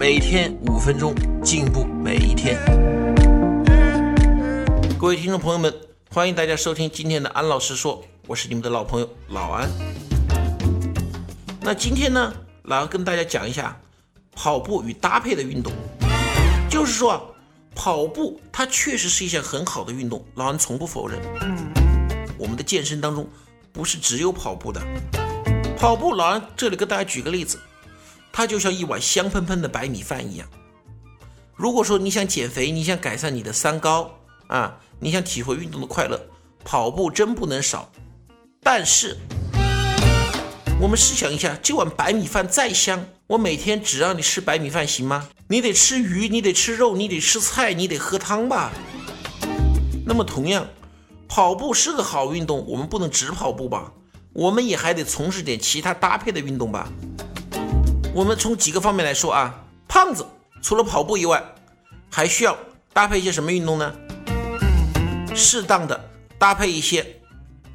每天五分钟，进步每一天。各位听众朋友们，欢迎大家收听今天的安老师说，我是你们的老朋友老安。那今天呢，老安跟大家讲一下跑步与搭配的运动。就是说啊，跑步它确实是一项很好的运动，老安从不否认。我们的健身当中不是只有跑步的。跑步，老安这里跟大家举个例子，它就像一碗香喷喷的白米饭一样。如果说你想减肥，你想改善你的三高啊，你想体会运动的快乐，跑步真不能少。但是，我们试想一下，这碗白米饭再香，我每天只让你吃白米饭行吗？你得吃鱼，你得吃肉，你得吃菜，你得喝汤吧。那么同样，跑步是个好运动，我们不能只跑步吧？我们也还得从事点其他搭配的运动吧。我们从几个方面来说啊，胖子除了跑步以外，还需要搭配一些什么运动呢？适当的搭配一些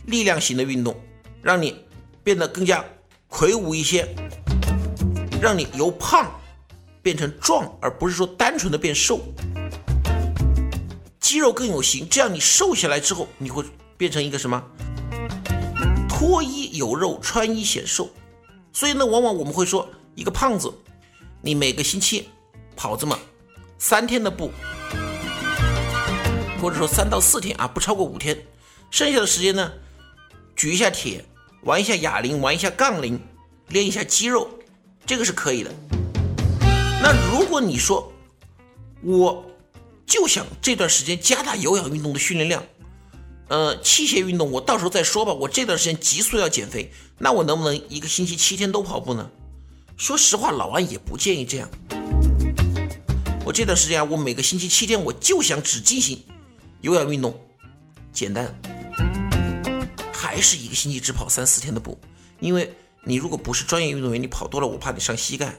力量型的运动，让你变得更加魁梧一些，让你由胖变成壮，而不是说单纯的变瘦，肌肉更有型。这样你瘦下来之后，你会变成一个什么？脱衣有肉，穿衣显瘦，所以呢，往往我们会说，一个胖子，你每个星期跑这么三天的步，或者说三到四天啊，不超过五天，剩下的时间呢，举一下铁，玩一下哑铃，玩一下杠铃，练一下肌肉，这个是可以的。那如果你说，我就想这段时间加大有氧运动的训练量。呃，器械运动我到时候再说吧。我这段时间急速要减肥，那我能不能一个星期七天都跑步呢？说实话，老安也不建议这样。我这段时间啊，我每个星期七天，我就想只进行有氧运动，简单，还是一个星期只跑三四天的步。因为你如果不是专业运动员，你跑多了，我怕你伤膝盖。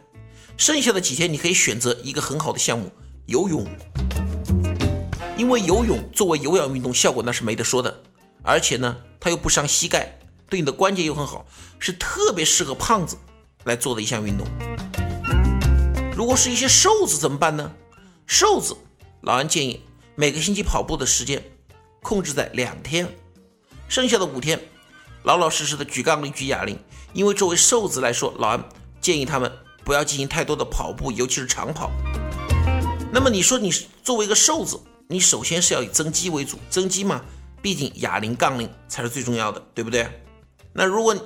剩下的几天，你可以选择一个很好的项目——游泳。因为游泳作为有氧运动，效果那是没得说的，而且呢，它又不伤膝盖，对你的关节又很好，是特别适合胖子来做的一项运动。如果是一些瘦子怎么办呢？瘦子，老安建议每个星期跑步的时间控制在两天，剩下的五天老老实实的举杠铃、举哑铃。因为作为瘦子来说，老安建议他们不要进行太多的跑步，尤其是长跑。那么你说你作为一个瘦子，你首先是要以增肌为主，增肌嘛，毕竟哑铃、杠铃才是最重要的，对不对？那如果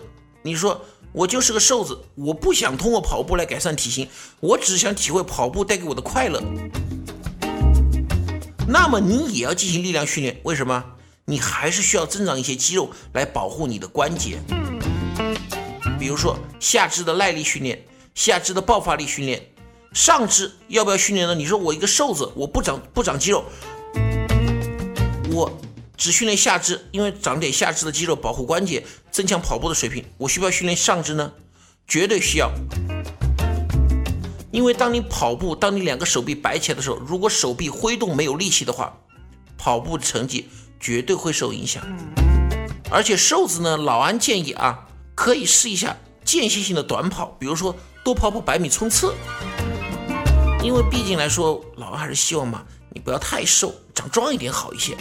你说我就是个瘦子，我不想通过跑步来改善体型，我只想体会跑步带给我的快乐，那么你也要进行力量训练。为什么？你还是需要增长一些肌肉来保护你的关节，比如说下肢的耐力训练、下肢的爆发力训练。上肢要不要训练呢？你说我一个瘦子，我不长不长肌肉，我只训练下肢，因为长点下肢的肌肉保护关节，增强跑步的水平。我需不需要训练上肢呢？绝对需要。因为当你跑步，当你两个手臂摆起来的时候，如果手臂挥动没有力气的话，跑步成绩绝对会受影响。而且瘦子呢，老安建议啊，可以试一下间歇性的短跑，比如说多跑跑百米冲刺。因为毕竟来说，老安还是希望嘛，你不要太瘦，长壮一点好一些。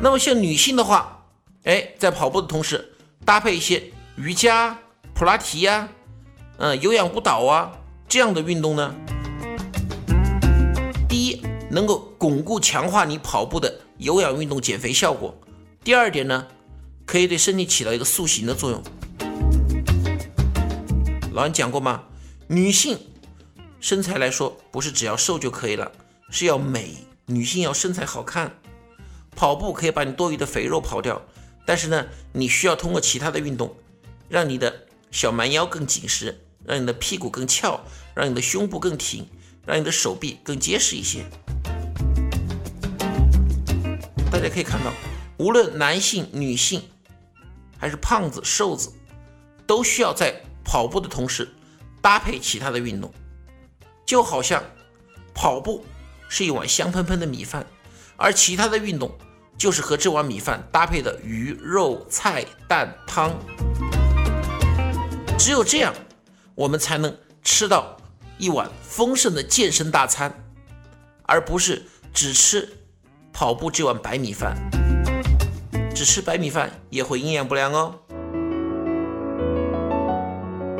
那么像女性的话，哎，在跑步的同时搭配一些瑜伽、普拉提呀，嗯，有氧舞蹈啊这样的运动呢，第一能够巩固强化你跑步的有氧运动减肥效果；第二点呢，可以对身体起到一个塑形的作用。老安讲过吗？女性。身材来说，不是只要瘦就可以了，是要美。女性要身材好看，跑步可以把你多余的肥肉跑掉。但是呢，你需要通过其他的运动，让你的小蛮腰更紧实，让你的屁股更翘，让你的胸部更挺，让你的手臂更结实一些。大家可以看到，无论男性、女性，还是胖子、瘦子，都需要在跑步的同时搭配其他的运动，就好像跑步是一碗香喷喷的米饭，而其他的运动就是和这碗米饭搭配的鱼、肉、菜、蛋、汤。只有这样，我们才能吃到一碗丰盛的健身大餐，而不是只吃跑步这碗白米饭。只吃白米饭也会营养不良哦。